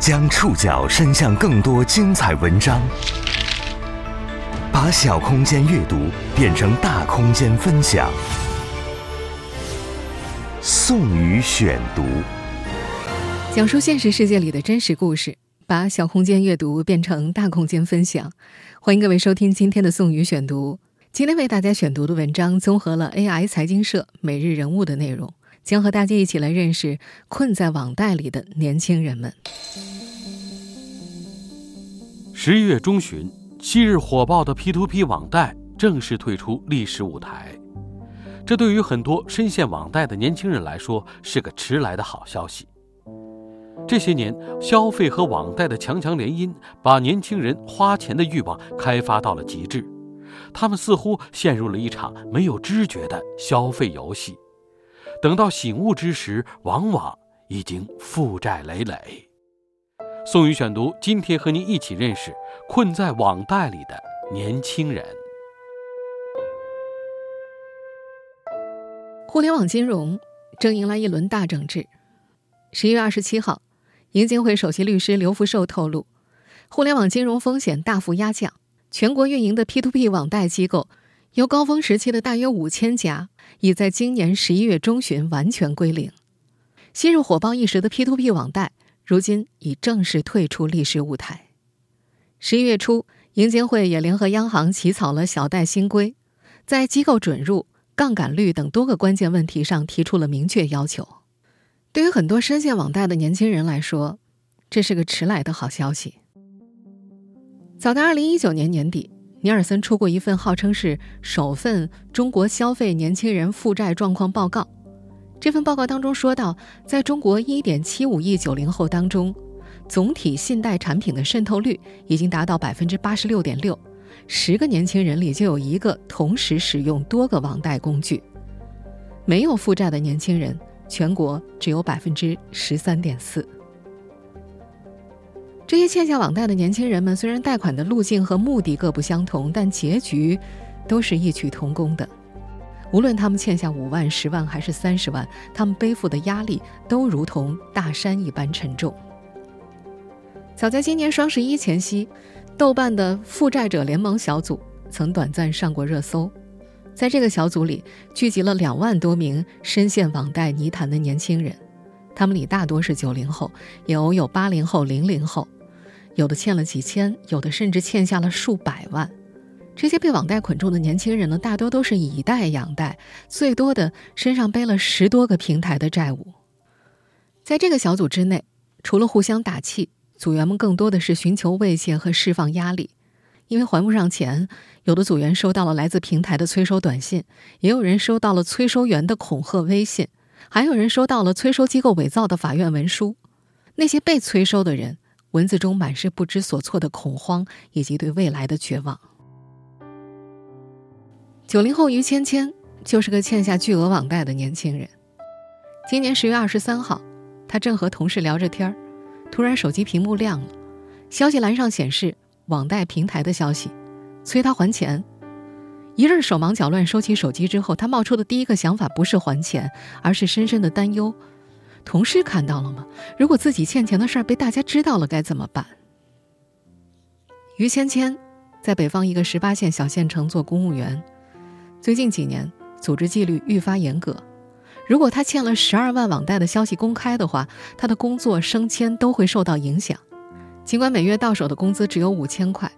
将触角伸向更多精彩文章，把小空间阅读变成大空间分享。宋宇选读，讲述现实世界里的真实故事，把小空间阅读变成大空间分享。欢迎各位收听今天的宋宇选读。今天为大家选读的文章综合了 AI 财经社每日人物的内容。将和大家一起来认识困在网贷里的年轻人们。十一月中旬，昔日火爆的 P2P 网贷正式退出历史舞台，这对于很多深陷网贷的年轻人来说是个迟来的好消息。这些年，消费和网贷的强强联姻，把年轻人花钱的欲望开发到了极致，他们似乎陷入了一场没有知觉的消费游戏。等到醒悟之时，往往已经负债累累。宋宇选读，今天和您一起认识困在网贷里的年轻人。互联网金融正迎来一轮大整治。十一月二十七号，银监会首席律师刘福寿透露，互联网金融风险大幅压降，全国运营的 P2P 网贷机构。由高峰时期的大约五千家，已在今年十一月中旬完全归零。昔日火爆一时的 P2P 网贷，如今已正式退出历史舞台。十一月初，银监会也联合央行起草了小贷新规，在机构准入、杠杆率等多个关键问题上提出了明确要求。对于很多深陷网贷的年轻人来说，这是个迟来的好消息。早在二零一九年年底。尼尔森出过一份号称是首份中国消费年轻人负债状况报告。这份报告当中说到，在中国1.75亿九零后当中，总体信贷产品的渗透率已经达到百分之八十六点六，十个年轻人里就有一个同时使用多个网贷工具。没有负债的年轻人，全国只有百分之十三点四。这些欠下网贷的年轻人们，虽然贷款的路径和目的各不相同，但结局都是异曲同工的。无论他们欠下五万、十万还是三十万，他们背负的压力都如同大山一般沉重。早在今年双十一前夕，豆瓣的负债者联盟小组曾短暂上过热搜。在这个小组里，聚集了两万多名深陷网贷泥潭的年轻人，他们里大多是九零后，也偶有八零后、零零后。有的欠了几千，有的甚至欠下了数百万。这些被网贷捆住的年轻人呢，大多都是以贷养贷，最多的身上背了十多个平台的债务。在这个小组之内，除了互相打气，组员们更多的是寻求慰藉和释放压力。因为还不上钱，有的组员收到了来自平台的催收短信，也有人收到了催收员的恐吓微信，还有人收到了催收机构伪造的法院文书。那些被催收的人。文字中满是不知所措的恐慌以及对未来的绝望。九零后于芊芊就是个欠下巨额网贷的年轻人。今年十月二十三号，他正和同事聊着天儿，突然手机屏幕亮了，消息栏上显示网贷平台的消息，催他还钱。一阵手忙脚乱收起手机之后，他冒出的第一个想法不是还钱，而是深深的担忧。同事看到了吗？如果自己欠钱的事儿被大家知道了，该怎么办？于芊芊在北方一个十八线小县城做公务员，最近几年组织纪律愈发严格。如果他欠了十二万网贷的消息公开的话，他的工作升迁都会受到影响。尽管每月到手的工资只有五千块，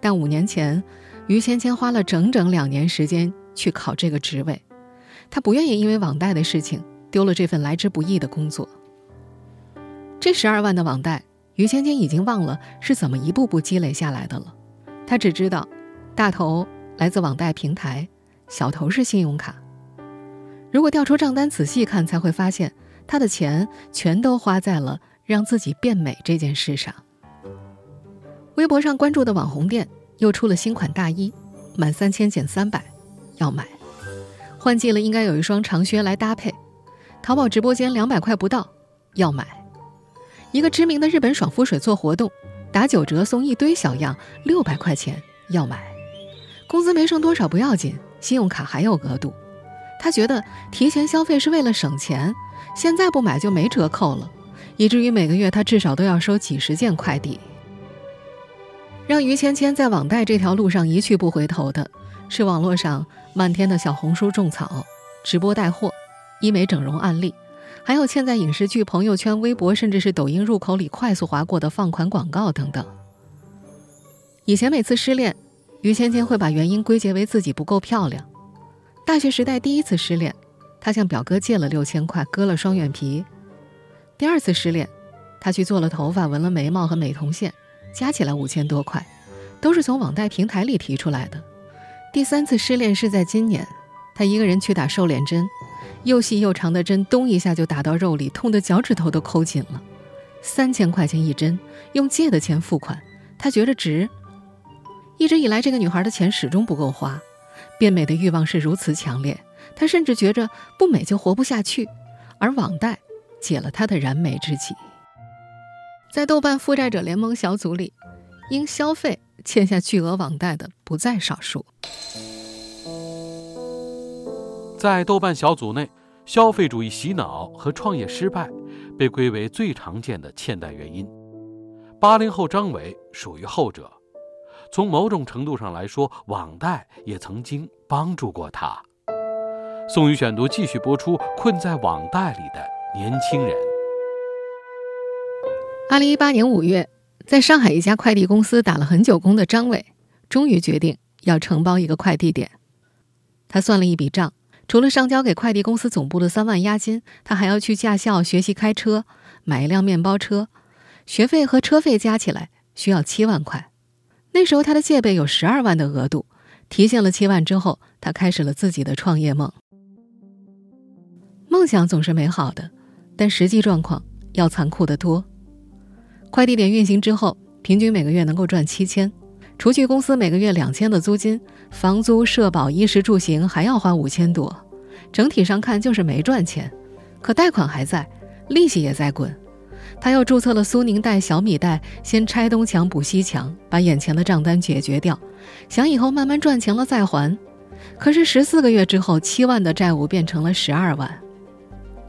但五年前，于芊芊花了整整两年时间去考这个职位。他不愿意因为网贷的事情。丢了这份来之不易的工作。这十二万的网贷，于芊芊已经忘了是怎么一步步积累下来的了。她只知道，大头来自网贷平台，小头是信用卡。如果调出账单仔细看，才会发现她的钱全都花在了让自己变美这件事上。微博上关注的网红店又出了新款大衣，满三千减三百，要买。换季了，应该有一双长靴来搭配。淘宝直播间两百块不到，要买。一个知名的日本爽肤水做活动，打九折送一堆小样，六百块钱要买。工资没剩多少不要紧，信用卡还有额度。他觉得提前消费是为了省钱，现在不买就没折扣了。以至于每个月他至少都要收几十件快递。让于芊芊在网贷这条路上一去不回头的，是网络上漫天的小红书种草、直播带货、医美整容案例，还有嵌在影视剧、朋友圈、微博，甚至是抖音入口里快速划过的放款广告等等。以前每次失恋，于芊芊会把原因归结为自己不够漂亮。大学时代第一次失恋，她向表哥借了六千块，割了双眼皮。第二次失恋，她去做了头发，纹了眉毛和美瞳线。加起来五千多块，都是从网贷平台里提出来的。第三次失恋是在今年，他一个人去打瘦脸针，又细又长的针，咚一下就打到肉里，痛得脚趾头都抠紧了。三千块钱一针，用借的钱付款，他觉得值。一直以来，这个女孩的钱始终不够花，变美的欲望是如此强烈，她甚至觉着不美就活不下去，而网贷解了她的燃眉之急。在豆瓣负债者联盟小组里，因消费欠下巨额网贷的不在少数。在豆瓣小组内，消费主义洗脑和创业失败被归为最常见的欠贷原因。八零后张伟属于后者。从某种程度上来说，网贷也曾经帮助过他。宋宇选读继续播出：困在网贷里的年轻人。二零一八年五月，在上海一家快递公司打了很久工的张伟，终于决定要承包一个快递点。他算了一笔账，除了上交给快递公司总部的三万押金，他还要去驾校学习开车，买一辆面包车，学费和车费加起来需要七万块。那时候他的借呗有十二万的额度，提现了七万之后，他开始了自己的创业梦。梦想总是美好的，但实际状况要残酷得多。快递点运行之后，平均每个月能够赚七千，除去公司每个月两千的租金、房租、社保、衣食住行，还要花五千多。整体上看就是没赚钱，可贷款还在，利息也在滚。他又注册了苏宁贷、小米贷，先拆东墙补西墙，把眼前的账单解决掉，想以后慢慢赚钱了再还。可是十四个月之后，七万的债务变成了十二万。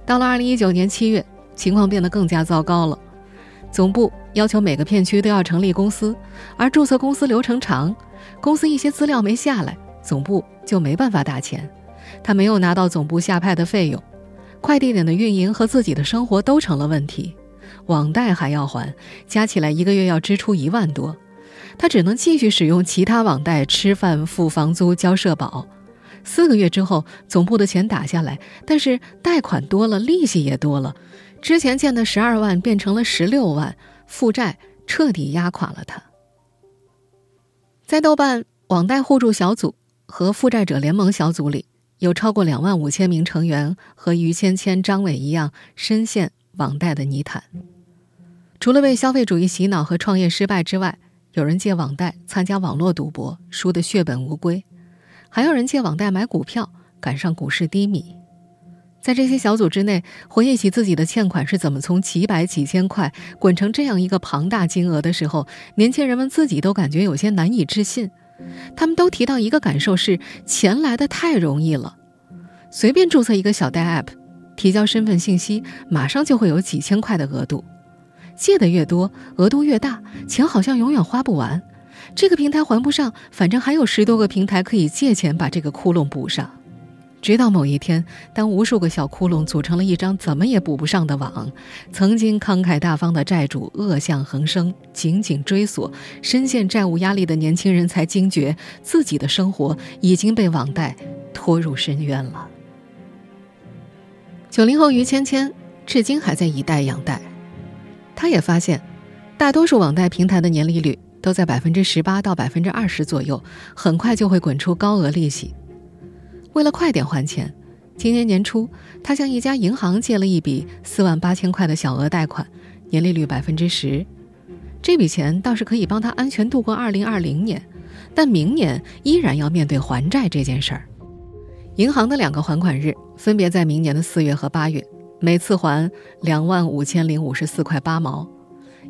到了二零一九年七月，情况变得更加糟糕了。总部要求每个片区都要成立公司，而注册公司流程长，公司一些资料没下来，总部就没办法打钱。他没有拿到总部下派的费用，快递点的运营和自己的生活都成了问题。网贷还要还，加起来一个月要支出一万多，他只能继续使用其他网贷吃饭、付房租、交社保。四个月之后，总部的钱打下来，但是贷款多了，利息也多了。之前欠的十二万变成了十六万，负债彻底压垮了他。在豆瓣网贷互助小组和负债者联盟小组里，有超过两万五千名成员和于谦谦、张伟一样深陷网贷的泥潭。除了被消费主义洗脑和创业失败之外，有人借网贷参加网络赌博，输得血本无归；还有人借网贷买股票，赶上股市低迷。在这些小组之内，回忆起自己的欠款是怎么从几百几千块滚成这样一个庞大金额的时候，年轻人们自己都感觉有些难以置信。他们都提到一个感受是：钱来的太容易了，随便注册一个小贷 App，提交身份信息，马上就会有几千块的额度。借的越多，额度越大，钱好像永远花不完。这个平台还不上，反正还有十多个平台可以借钱把这个窟窿补上。直到某一天，当无数个小窟窿组成了一张怎么也补不上的网，曾经慷慨大方的债主恶向横生，紧紧追索，深陷债务压力的年轻人才惊觉自己的生活已经被网贷拖入深渊了。九零后于芊芊至今还在以贷养贷，他也发现，大多数网贷平台的年利率都在百分之十八到百分之二十左右，很快就会滚出高额利息。为了快点还钱，今年年初，他向一家银行借了一笔四万八千块的小额贷款，年利率百分之十。这笔钱倒是可以帮他安全度过二零二零年，但明年依然要面对还债这件事儿。银行的两个还款日分别在明年的四月和八月，每次还两万五千零五十四块八毛。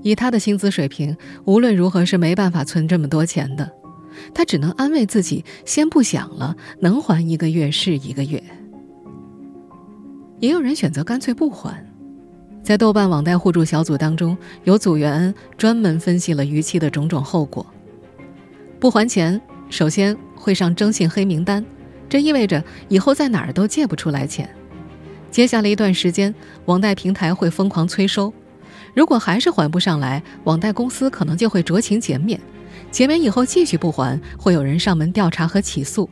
以他的薪资水平，无论如何是没办法存这么多钱的。他只能安慰自己，先不想了，能还一个月是一个月。也有人选择干脆不还，在豆瓣网贷互助小组当中，有组员专门分析了逾期的种种后果。不还钱，首先会上征信黑名单，这意味着以后在哪儿都借不出来钱。接下来一段时间，网贷平台会疯狂催收，如果还是还不上来，网贷公司可能就会酌情减免。减免以后继续不还，会有人上门调查和起诉。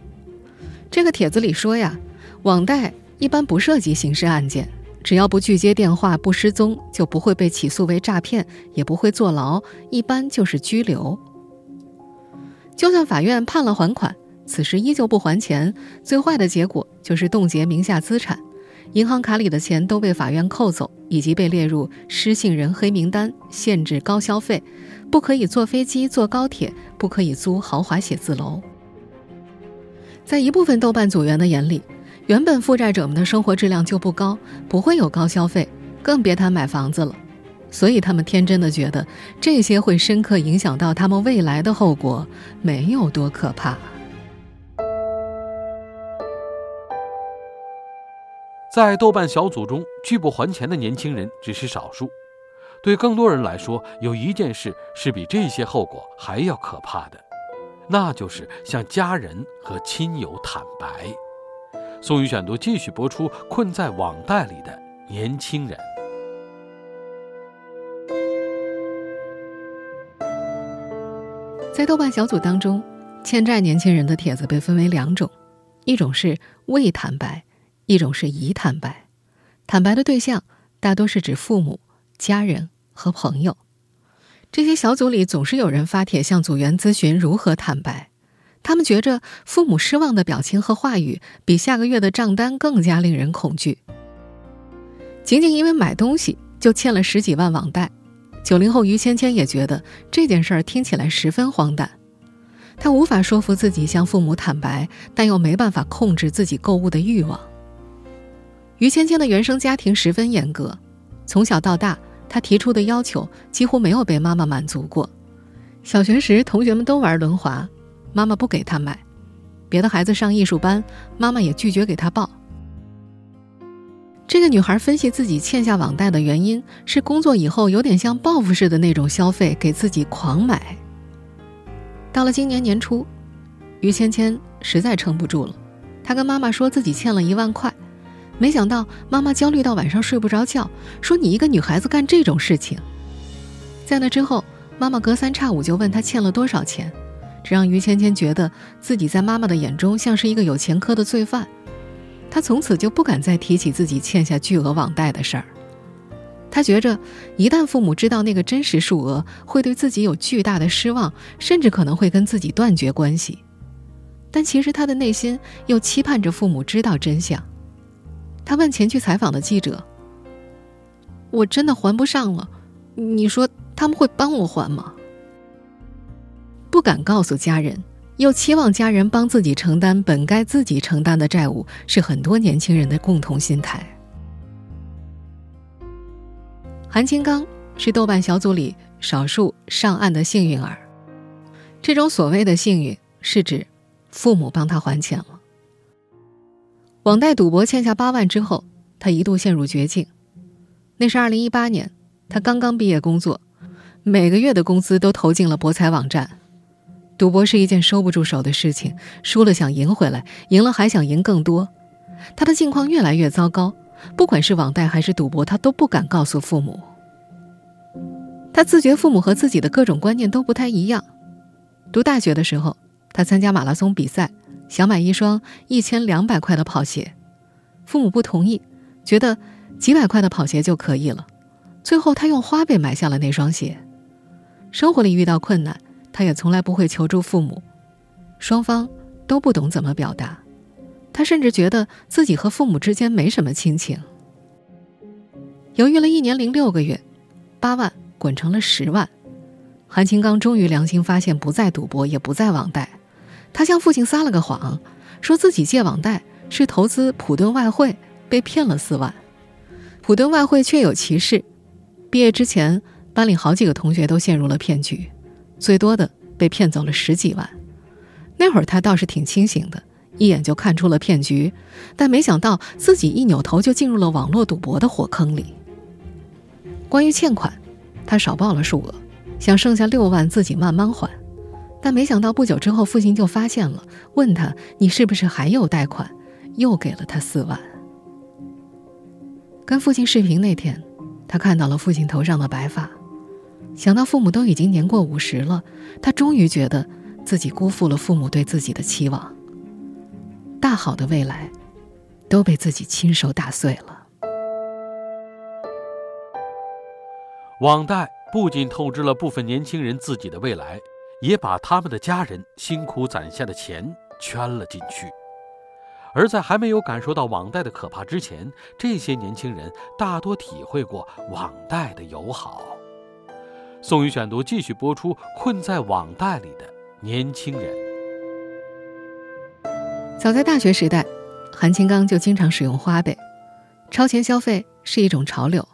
这个帖子里说呀，网贷一般不涉及刑事案件。只要不拒接电话、不失踪，就不会被起诉为诈骗，也不会坐牢，一般就是拘留。就算法院判了还款，此时依旧不还钱，最坏的结果就是冻结名下资产，银行卡里的钱都被法院扣走，以及被列入失信人黑名单，限制高消费，不可以坐飞机、坐高铁，不可以租豪华写字楼。在一部分豆瓣组员的眼里。原本负债者们的生活质量就不高，不会有高消费，更别谈买房子了。所以他们天真的觉得这些会深刻影响到他们未来的后果，没有多可怕。在豆瓣小组中，拒不还钱的年轻人只是少数。对更多人来说，有一件事是比这些后果还要可怕的，那就是向家人和亲友坦白。宋宇选读继续播出：困在网贷里的年轻人。在豆瓣小组当中，欠债年轻人的帖子被分为两种：一种是未坦白，一种是已坦白。坦白的对象大多是指父母、家人和朋友。这些小组里总是有人发帖向组员咨询如何坦白。他们觉着父母失望的表情和话语比下个月的账单更加令人恐惧。仅仅因为买东西就欠了十几万网贷，九零后于芊芊也觉得这件事儿听起来十分荒诞。她无法说服自己向父母坦白，但又没办法控制自己购物的欲望。于芊芊的原生家庭十分严格，从小到大，她提出的要求几乎没有被妈妈满足过。小学时，同学们都玩轮滑。妈妈不给他买，别的孩子上艺术班，妈妈也拒绝给他报。这个女孩分析自己欠下网贷的原因是工作以后有点像报复似的那种消费，给自己狂买。到了今年年初，于芊芊实在撑不住了，她跟妈妈说自己欠了一万块，没想到妈妈焦虑到晚上睡不着觉，说你一个女孩子干这种事情。在那之后，妈妈隔三差五就问她欠了多少钱。这让于芊芊觉得自己在妈妈的眼中像是一个有前科的罪犯，她从此就不敢再提起自己欠下巨额网贷的事儿。她觉着，一旦父母知道那个真实数额，会对自己有巨大的失望，甚至可能会跟自己断绝关系。但其实她的内心又期盼着父母知道真相。他问前去采访的记者：“我真的还不上了，你说他们会帮我还吗？”不敢告诉家人，又期望家人帮自己承担本该自己承担的债务，是很多年轻人的共同心态。韩金刚是豆瓣小组里少数上岸的幸运儿。这种所谓的幸运，是指父母帮他还钱了。网贷赌博欠下八万之后，他一度陷入绝境。那是二零一八年，他刚刚毕业工作，每个月的工资都投进了博彩网站。赌博是一件收不住手的事情，输了想赢回来，赢了还想赢更多。他的境况越来越糟糕，不管是网贷还是赌博，他都不敢告诉父母。他自觉父母和自己的各种观念都不太一样。读大学的时候，他参加马拉松比赛，想买一双一千两百块的跑鞋，父母不同意，觉得几百块的跑鞋就可以了。最后，他用花呗买下了那双鞋。生活里遇到困难。他也从来不会求助父母，双方都不懂怎么表达。他甚至觉得自己和父母之间没什么亲情。犹豫了一年零六个月，八万滚成了十万，韩青刚终于良心发现，不再赌博，也不再网贷。他向父亲撒了个谎，说自己借网贷是投资普顿外汇，被骗了四万。普顿外汇确有其事，毕业之前班里好几个同学都陷入了骗局。最多的被骗走了十几万，那会儿他倒是挺清醒的，一眼就看出了骗局，但没想到自己一扭头就进入了网络赌博的火坑里。关于欠款，他少报了数额，想剩下六万自己慢慢还。但没想到不久之后，父亲就发现了，问他：“你是不是还有贷款？”又给了他四万。跟父亲视频那天，他看到了父亲头上的白发，想到父母都已经年过五十了，他终于觉得自己辜负了父母对自己的期望。大好的未来，都被自己亲手打碎了。网贷不仅透支了部分年轻人自己的未来。也把他们的家人辛苦攒下的钱圈了进去，而在还没有感受到网贷的可怕之前，这些年轻人大多体会过网贷的友好。宋宇选读继续播出：困在网贷里的年轻人。早在大学时代，韩青刚就经常使用花呗，超前消费是一种潮流，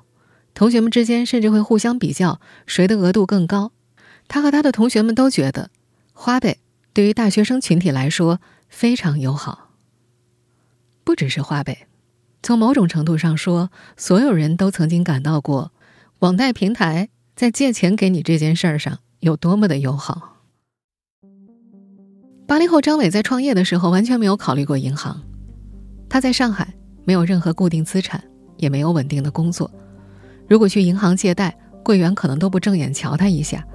同学们之间甚至会互相比较谁的额度更高。他和他的同学们都觉得，花呗对于大学生群体来说非常友好。不只是花呗，从某种程度上说，所有人都曾经感到过，网贷平台在借钱给你这件事儿上有多么的友好。八零后张伟在创业的时候完全没有考虑过银行，他在上海没有任何固定资产，也没有稳定的工作，如果去银行借贷，柜员可能都不正眼瞧他一下。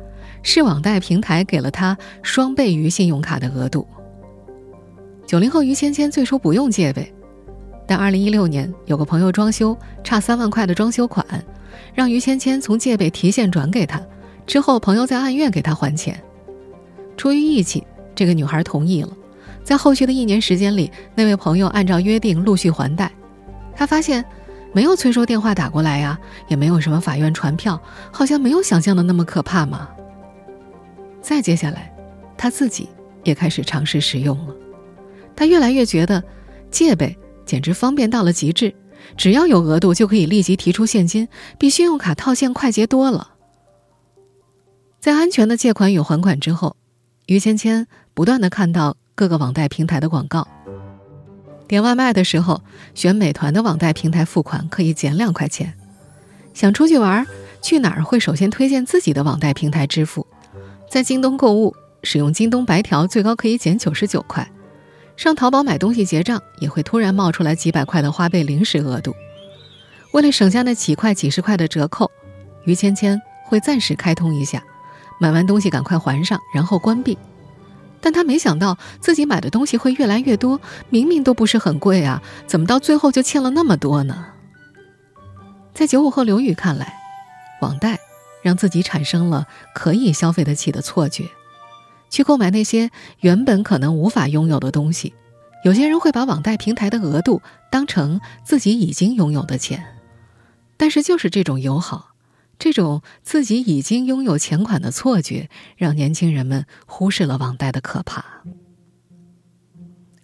是网贷平台给了他双倍于信用卡的额度。九零后于芊芊最初不用借呗，但二零一六年有个朋友装修差三万块的装修款，让于芊芊从借呗提现转给他，之后朋友再按月给他还钱。出于义气，这个女孩同意了。在后续的一年时间里，那位朋友按照约定陆续还贷。他发现，没有催收电话打过来呀，也没有什么法院传票，好像没有想象的那么可怕嘛。再接下来，他自己也开始尝试使用了。他越来越觉得，借呗简直方便到了极致，只要有额度就可以立即提出现金，比信用卡套现快捷多了。在安全的借款与还款之后，于芊芊不断的看到各个网贷平台的广告。点外卖的时候，选美团的网贷平台付款可以减两块钱；想出去玩，去哪儿会首先推荐自己的网贷平台支付。在京东购物，使用京东白条最高可以减九十九块；上淘宝买东西结账，也会突然冒出来几百块的花呗临时额度。为了省下那几块、几十块的折扣，于芊芊会暂时开通一下，买完东西赶快还上，然后关闭。但她没想到自己买的东西会越来越多，明明都不是很贵啊，怎么到最后就欠了那么多呢？在九五后刘宇看来，网贷。让自己产生了可以消费得起的错觉，去购买那些原本可能无法拥有的东西。有些人会把网贷平台的额度当成自己已经拥有的钱，但是就是这种友好，这种自己已经拥有钱款的错觉，让年轻人们忽视了网贷的可怕。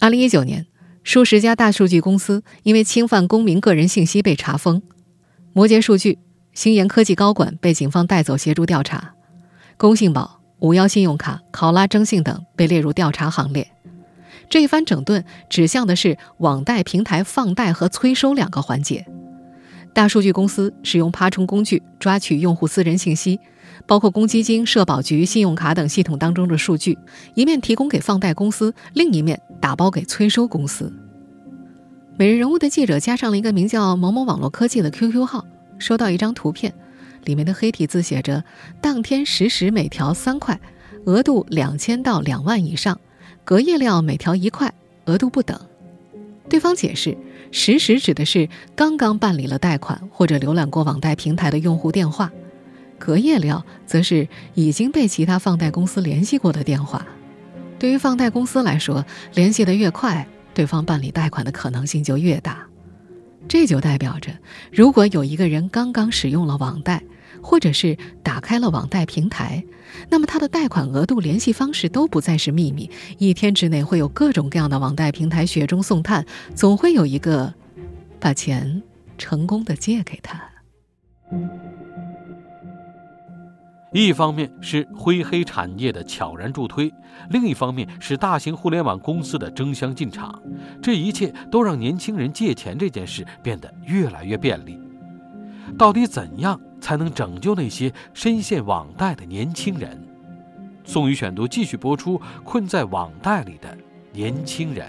二零一九年，数十家大数据公司因为侵犯公民个人信息被查封，摩羯数据。星研科技高管被警方带走协助调查，工信宝、五幺信用卡、考拉征信等被列入调查行列。这一番整顿指向的是网贷平台放贷和催收两个环节。大数据公司使用爬虫工具抓取用户私人信息，包括公积金、社保局、信用卡等系统当中的数据，一面提供给放贷公司，另一面打包给催收公司。每日人物的记者加上了一个名叫某某网络科技的 QQ 号。收到一张图片，里面的黑体字写着“当天实时每条三块，额度两千到两万以上，隔夜料每条一块，额度不等。”对方解释，实时指的是刚刚办理了贷款或者浏览过网贷平台的用户电话，隔夜料则是已经被其他放贷公司联系过的电话。对于放贷公司来说，联系的越快，对方办理贷款的可能性就越大。这就代表着，如果有一个人刚刚使用了网贷，或者是打开了网贷平台，那么他的贷款额度、联系方式都不再是秘密。一天之内会有各种各样的网贷平台雪中送炭，总会有一个把钱成功的借给他。一方面是灰黑产业的悄然助推，另一方面是大型互联网公司的争相进场，这一切都让年轻人借钱这件事变得越来越便利。到底怎样才能拯救那些深陷网贷的年轻人。宋宇选读继续播出：困在网贷里的年轻人。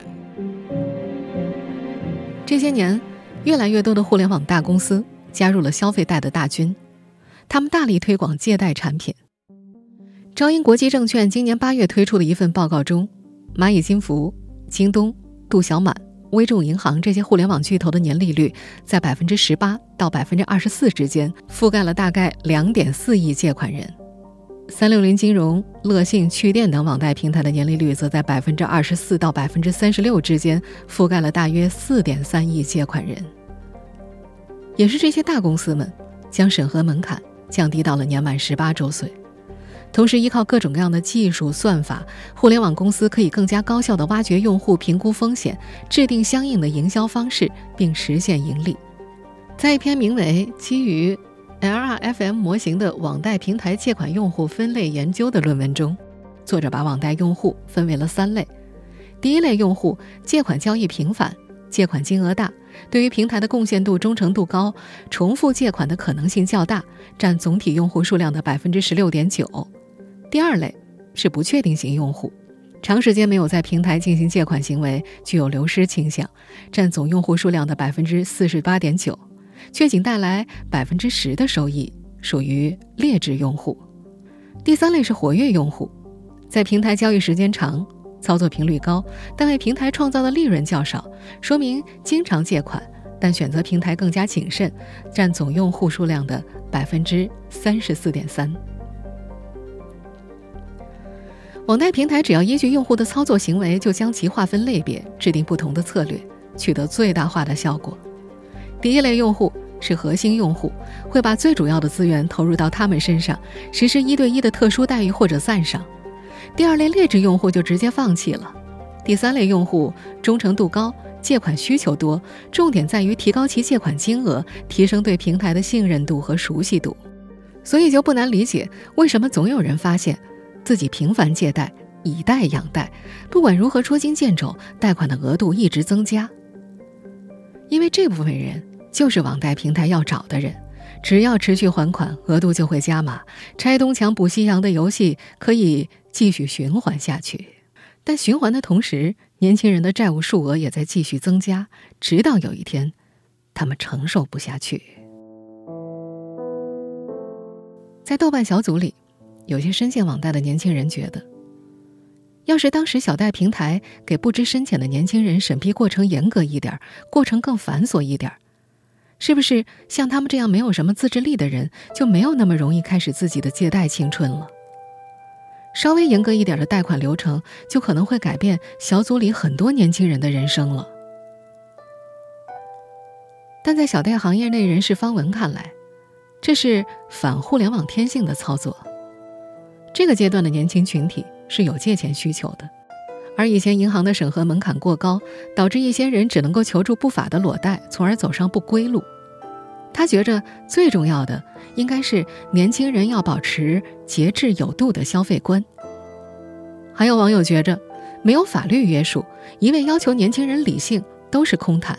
这些年，越来越多的互联网大公司加入了消费贷的大军，他们大力推广借贷产品。招银国际证券今年八月推出的一份报告中，蚂蚁金服、京东、度小满、微众银行这些互联网巨头的年利率在百分之十八到百分之二十四之间，覆盖了大概两点四亿借款人。三六零金融、乐信、趣店等网贷平台的年利率则在百分之二十四到百分之三十六之间，覆盖了大约四点三亿借款人。也是这些大公司们将审核门槛降低到了年满十八周岁，同时依靠各种各样的技术算法，互联网公司可以更加高效地挖掘用户、评估风险、制定相应的营销方式，并实现盈利。在一篇名为《基于》。LRFM 模型的网贷平台借款用户分类研究的论文中，作者把网贷用户分为了三类：第一类用户借款交易频繁，借款金额大，对于平台的贡献度、忠诚度高，重复借款的可能性较大，占总体用户数量的百分之十六点九；第二类是不确定型用户，长时间没有在平台进行借款行为，具有流失倾向，占总用户数量的百分之四十八点九。却仅带来百分之十的收益，属于劣质用户。第三类是活跃用户，在平台交易时间长、操作频率高，但为平台创造的利润较少，说明经常借款，但选择平台更加谨慎，占总用户数量的百分之三十四点三。网贷平台只要依据用户的操作行为，就将其划分类别，制定不同的策略，取得最大化的效果。第一类用户是核心用户，会把最主要的资源投入到他们身上，实施一对一的特殊待遇或者赞赏。第二类劣质用户就直接放弃了。第三类用户忠诚度高，借款需求多，重点在于提高其借款金额，提升对平台的信任度和熟悉度。所以就不难理解，为什么总有人发现自己频繁借贷，以贷养贷，不管如何捉襟见肘，贷款的额度一直增加。因为这部分人。就是网贷平台要找的人，只要持续还款，额度就会加码。拆东墙补西墙的游戏可以继续循环下去，但循环的同时，年轻人的债务数额也在继续增加，直到有一天，他们承受不下去。在豆瓣小组里，有些深陷网贷的年轻人觉得，要是当时小贷平台给不知深浅的年轻人审批过程严格一点，过程更繁琐一点。是不是像他们这样没有什么自制力的人，就没有那么容易开始自己的借贷青春了？稍微严格一点的贷款流程，就可能会改变小组里很多年轻人的人生了。但在小贷行业内人士方文看来，这是反互联网天性的操作。这个阶段的年轻群体是有借钱需求的，而以前银行的审核门槛过高，导致一些人只能够求助不法的裸贷，从而走上不归路。他觉着最重要的应该是年轻人要保持节制有度的消费观。还有网友觉着，没有法律约束，一味要求年轻人理性都是空谈。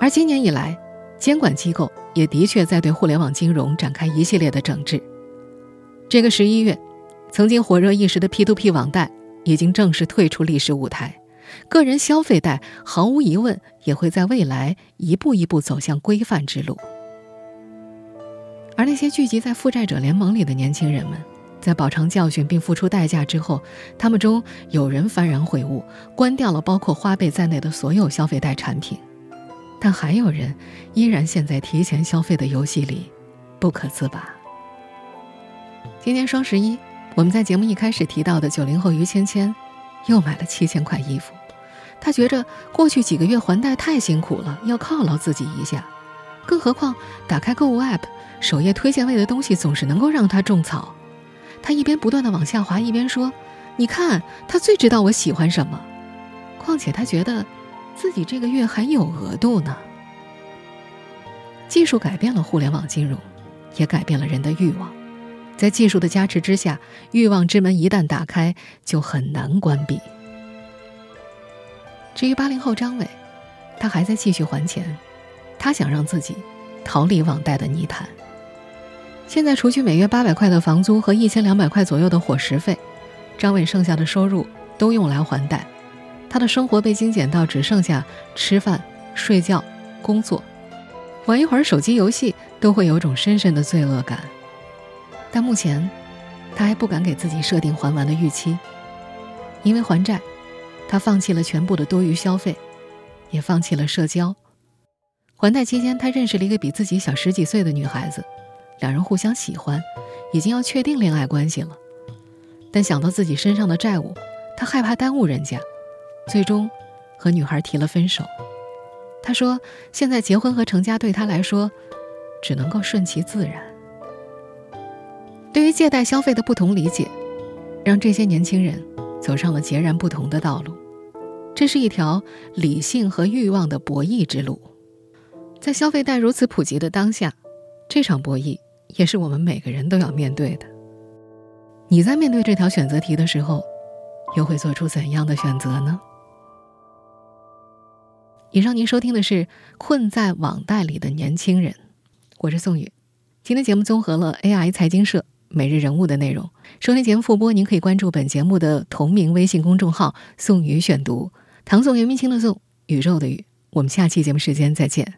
而今年以来，监管机构也的确在对互联网金融展开一系列的整治。这个十一月，曾经火热一时的 P2P 网贷已经正式退出历史舞台。个人消费贷毫无疑问也会在未来一步一步走向规范之路，而那些聚集在负债者联盟里的年轻人们，在饱尝教训并付出代价之后，他们中有人幡然悔悟，关掉了包括花呗在内的所有消费贷产品，但还有人依然陷在提前消费的游戏里，不可自拔。今年双十一，我们在节目一开始提到的九零后于芊芊，又买了七千块衣服。他觉着过去几个月还贷太辛苦了，要犒劳自己一下。更何况打开购物 App，首页推荐位的东西总是能够让他种草。他一边不断的往下滑，一边说：“你看，他最知道我喜欢什么。况且他觉得，自己这个月还有额度呢。”技术改变了互联网金融，也改变了人的欲望。在技术的加持之下，欲望之门一旦打开，就很难关闭。至于八零后张伟，他还在继续还钱，他想让自己逃离网贷的泥潭。现在，除去每月八百块的房租和一千两百块左右的伙食费，张伟剩下的收入都用来还贷，他的生活被精简到只剩下吃饭、睡觉、工作，玩一会儿手机游戏都会有种深深的罪恶感。但目前，他还不敢给自己设定还完的预期，因为还债，他放弃了全部的多余消费，也放弃了社交。还贷期间，他认识了一个比自己小十几岁的女孩子，两人互相喜欢，已经要确定恋爱关系了。但想到自己身上的债务，他害怕耽误人家，最终和女孩提了分手。他说：“现在结婚和成家对他来说，只能够顺其自然。”对于借贷消费的不同理解，让这些年轻人走上了截然不同的道路。这是一条理性和欲望的博弈之路。在消费贷如此普及的当下，这场博弈也是我们每个人都要面对的。你在面对这条选择题的时候，又会做出怎样的选择呢？以上您收听的是《困在网贷里的年轻人》，我是宋宇。今天节目综合了 AI 财经社。每日人物的内容，收听节目复播，您可以关注本节目的同名微信公众号“宋宇选读”，唐宋元明清的宋，宇宙的宇。我们下期节目时间再见。